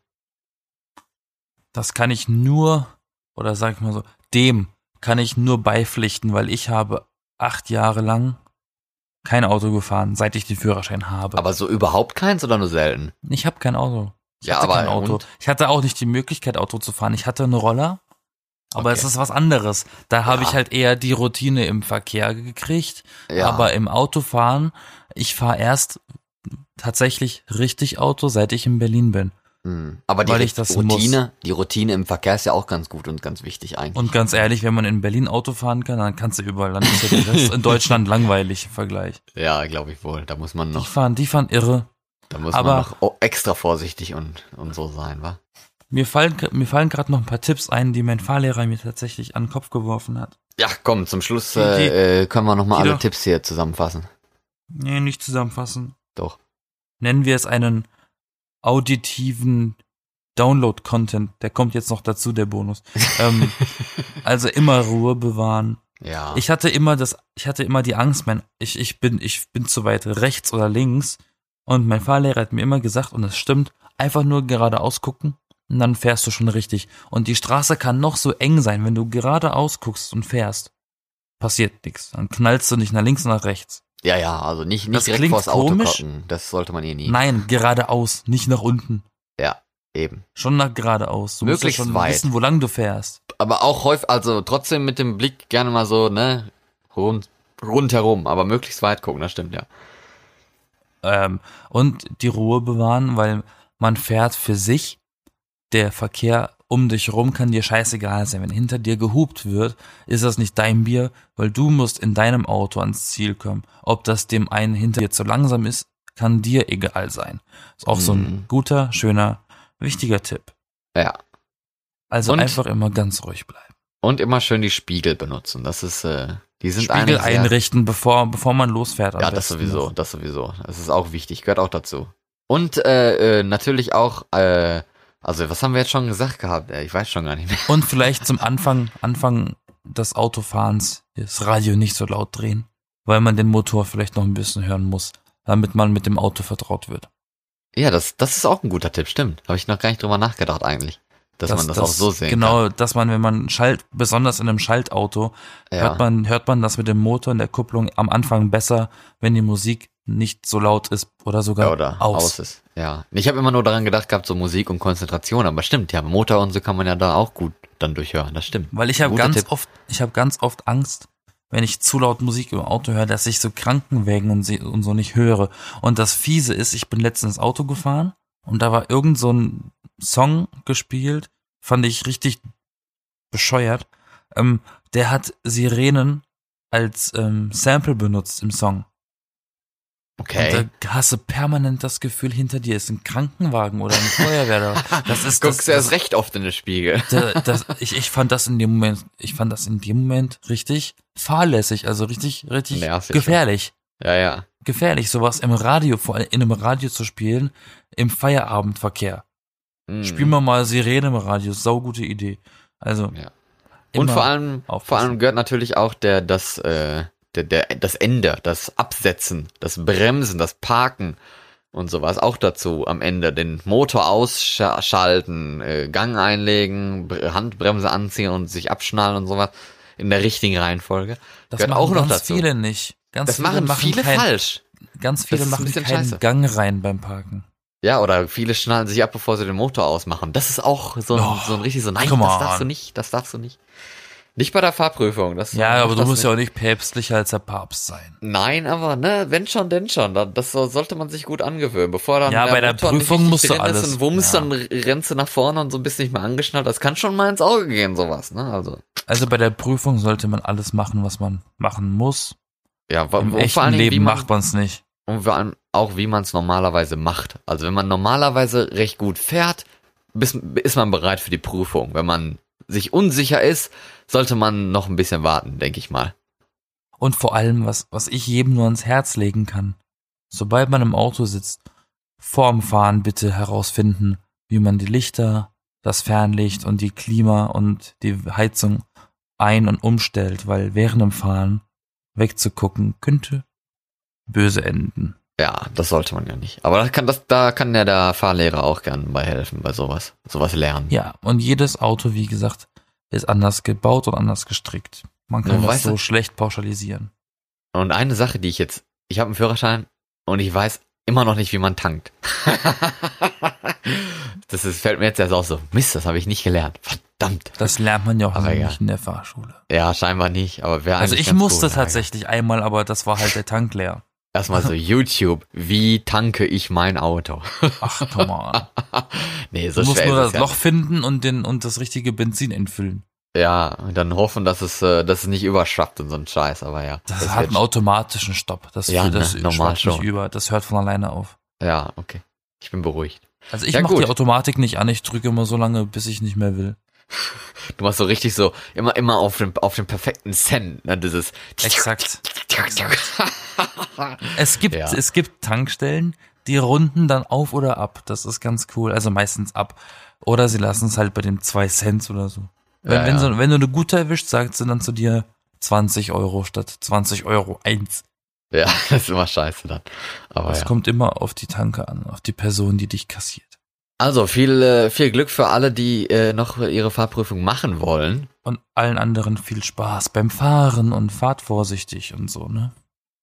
Das kann ich nur, oder sag ich mal so, dem kann ich nur beipflichten, weil ich habe acht Jahre lang kein Auto gefahren, seit ich den Führerschein habe. Aber so überhaupt keins oder nur selten? ich habe kein Auto. Ich Ja, aber kein Auto. und? Ich hatte auch nicht die Möglichkeit, Auto zu fahren. Ich hatte einen Roller, aber Okay. es ist was anderes. Da habe Ja. ich halt eher die Routine im Verkehr gekriegt. Ja. Aber im Autofahren, ich fahre erst tatsächlich richtig Auto, seit ich in Berlin bin. Hm. Aber die Weil ich das Routine, die Routine im Verkehr ist ja auch ganz gut und ganz wichtig eigentlich. Und ganz ehrlich, wenn man in Berlin Auto fahren kann, dann kannst du überall. Ist ja der Rest in Deutschland langweilig im Vergleich. ja, glaube ich wohl. Da muss man Die noch, fahren, die fahren irre. da muss aber- man noch extra vorsichtig und, und so sein, wa? Mir fallen, mir fallen gerade noch ein paar Tipps ein, die mein Fahrlehrer mir tatsächlich an den Kopf geworfen hat. Ja, komm, zum Schluss Die- äh, äh, können wir nochmal die alle doch- Tipps hier zusammenfassen. Nee, nicht zusammenfassen. Doch. Nennen wir es einen auditiven Download-Content. Der kommt jetzt noch dazu, der Bonus. ähm, also immer Ruhe bewahren, Ja. Ich hatte immer das, ich hatte immer die Angst, mein, ich, ich bin, ich bin zu weit rechts oder links. Und mein Fahrlehrer hat mir immer gesagt, und das stimmt, einfach nur geradeaus gucken und dann fährst du schon richtig. Und die Straße kann noch so eng sein, wenn du geradeaus guckst und fährst, passiert nichts. Dann knallst du nicht nach links und nach rechts. ja, ja, also nicht, nicht Das direkt vors Auto komisch. gucken. Das sollte man eh nie. Nein, geradeaus, nicht nach unten. Ja, eben. Schon nach geradeaus. Du Möglichst musst ja schon weit. wissen, wo lang du fährst. Aber auch häufig, also trotzdem mit dem Blick gerne mal so, ne, rund, rundherum, aber möglichst weit gucken, das stimmt, ja. Ähm, und die Ruhe bewahren, weil man fährt für sich. Der Verkehr um dich rum kann dir scheißegal sein. Wenn hinter dir gehupt wird, ist das nicht dein Bier, weil du musst in deinem Auto ans Ziel kommen. Ob das dem einen hinter dir zu langsam ist, kann dir egal sein. Ist auch so ein Mhm. guter, schöner, wichtiger Tipp. Ja. Also Und- einfach immer ganz ruhig bleiben. Und immer schön die Spiegel benutzen. Das ist, äh, die sind Spiegel einrichten, bevor, bevor man losfährt. Ja, das besten sowieso, das sowieso. Das ist auch wichtig, gehört auch dazu. Und äh, äh, natürlich auch, äh, also was haben wir jetzt schon gesagt gehabt? Ich weiß schon gar nicht mehr. Und vielleicht zum Anfang, Anfang des Autofahrens das Radio nicht so laut drehen, weil man den Motor vielleicht noch ein bisschen hören muss, damit man mit dem Auto vertraut wird. Ja, das, das ist auch ein guter Tipp, stimmt. Habe ich noch gar nicht drüber nachgedacht eigentlich. Dass man das, auch so sehen Genau, dass man, wenn man Schalt, besonders in einem Schaltauto, kann. hört man, hört man das mit dem Motor und der Kupplung am Anfang besser, wenn die Musik nicht so laut ist oder sogar ja, oder aus. aus. ist. Ja. Ich habe immer nur daran gedacht gehabt, so Musik und Konzentration, aber stimmt, ja, Motor und so kann man ja da auch gut dann durchhören, das stimmt. Weil ich habe ganz Tipp. oft, ich habe ganz oft Angst, wenn ich zu laut Musik im Auto höre, dass ich so Krankenwägen und, und so nicht höre. Und das Fiese ist, ich bin letztens Auto gefahren und da war irgend so ein Song gespielt, fand ich richtig bescheuert. Ähm, der hat Sirenen als ähm, Sample benutzt im Song. Okay. Und da hast du permanent das Gefühl, hinter dir ist ein Krankenwagen oder ein Feuerwehr. da. Das ist das, Guckst du das, erst recht oft in den Spiegel. da, das, ich, ich fand das in dem Moment, ich fand das in dem Moment richtig fahrlässig, also richtig, richtig Nervig, gefährlich. Ja, ja. Gefährlich, sowas im Radio, vor allem in einem Radio zu spielen, im Feierabendverkehr. Mhm. Spielen wir mal Sirene im Radio, saugute Idee. Also. Ja. Und vor allem, aufpassen. vor allem gehört natürlich auch der, das, äh, der, der, das Ende, das Absetzen, das Bremsen, das Parken und sowas auch dazu am Ende. Den Motor ausschalten, äh, Gang einlegen, Br- Handbremse anziehen und sich abschnallen und sowas in der richtigen Reihenfolge. das gehört machen auch noch ganz dazu. viele nicht. Ganz Das viele machen viele kein, falsch. Ganz viele machen keinen. Gang rein beim Parken. Ja, oder viele schnallen sich ab, bevor sie den Motor ausmachen. Das ist auch so ein, Oh, so ein richtig so, nein, das on. darfst du nicht, das darfst du nicht. Nicht bei der Fahrprüfung. Das, Ja, aber du musst nicht. ja auch nicht päpstlicher als der Papst sein. Nein, aber ne, wenn schon, denn schon. Da- Das so- sollte man sich gut angewöhnen. Bevor dann Ja, bei der Motor Prüfung musst du alles- Und wumms, ja. dann rennst du nach vorne und so bist nicht mehr angeschnallt. Das kann schon mal ins Auge gehen, sowas. Ne? Also Also bei der Prüfung sollte man alles machen, was man machen muss. ja, Im echten Leben man, macht man's nicht. und vor allem auch, wie man es normalerweise macht. Also wenn man normalerweise recht gut fährt, ist man bereit für die Prüfung. Wenn man sich unsicher ist, sollte man noch ein bisschen warten, denke ich mal. Und vor allem, was, was ich jedem nur ans Herz legen kann. Sobald man im Auto sitzt, vorm Fahren bitte herausfinden, wie man die Lichter, das Fernlicht und die Klima und die Heizung ein- und umstellt, weil während dem Fahren wegzugucken könnte böse enden. Ja, das sollte man ja nicht. Aber da kann, das, da kann ja der Fahrlehrer auch gern bei helfen, bei sowas. Sowas lernen. Ja, und jedes Auto, wie gesagt, ist anders gebaut und anders gestrickt. Man kann Ja, das so schlecht pauschalisieren. Und eine Sache, die ich jetzt, ich habe einen Führerschein und ich weiß immer noch nicht, wie man tankt. das ist, fällt mir jetzt erst auch so. Mist, das habe ich nicht gelernt. Verdammt. Das lernt man ja auch Aber nicht ja. in der Fahrschule. Ja, scheinbar nicht, aber wäre Also ich musste gut. tatsächlich einmal, aber das war halt der Tank leer. Erstmal so YouTube, wie tanke ich mein Auto? Ach, komm mal. nee, so Du musst nur das Loch finden und den und das richtige Benzin entfüllen. Ja, und dann hoffen, dass es, äh, dass es nicht überschwappt und so ein Scheiß, aber ja. Das, hat wird einen automatischen Stopp. Das, Ja, das ne, normal schwappt nicht schon. über. Das hört von alleine auf. Ja, okay. Ich bin beruhigt. Also ich Ja, mache die Automatik nicht an. Ich drücke immer so lange, bis ich nicht mehr will. Du machst so richtig so, immer, immer auf den, auf den perfekten Cent, ne, dieses. Exakt. Es gibt, Ja. es gibt Tankstellen, die runden dann auf oder ab. Das ist ganz cool. Also meistens ab. Oder sie lassen es halt bei den zwei Cent oder so. Wenn, Ja, wenn, ja. So, wenn du eine gute erwischt, sagt sie dann zu dir 20 Euro statt 20 Euro eins. Ja, das ist immer scheiße dann. Aber Es ja. kommt immer auf die Tanke an, auf die Person, die dich kassiert. Also viel, äh, viel Glück für alle, die äh, noch ihre Fahrprüfung machen wollen. Und allen anderen viel Spaß beim Fahren und fahrt vorsichtig und so, ne?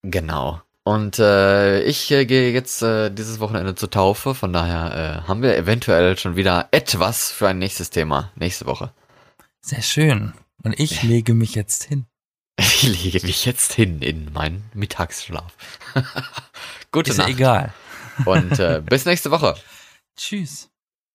Genau. Und äh, ich äh, gehe jetzt äh, dieses Wochenende zur Taufe, von daher äh, haben wir eventuell schon wieder etwas für ein nächstes Thema nächste Woche. Sehr schön. Und ich lege mich jetzt hin. Ich lege mich jetzt hin in meinen Mittagsschlaf. Gute Ist Nacht egal. und äh, bis nächste Woche. Tschüss.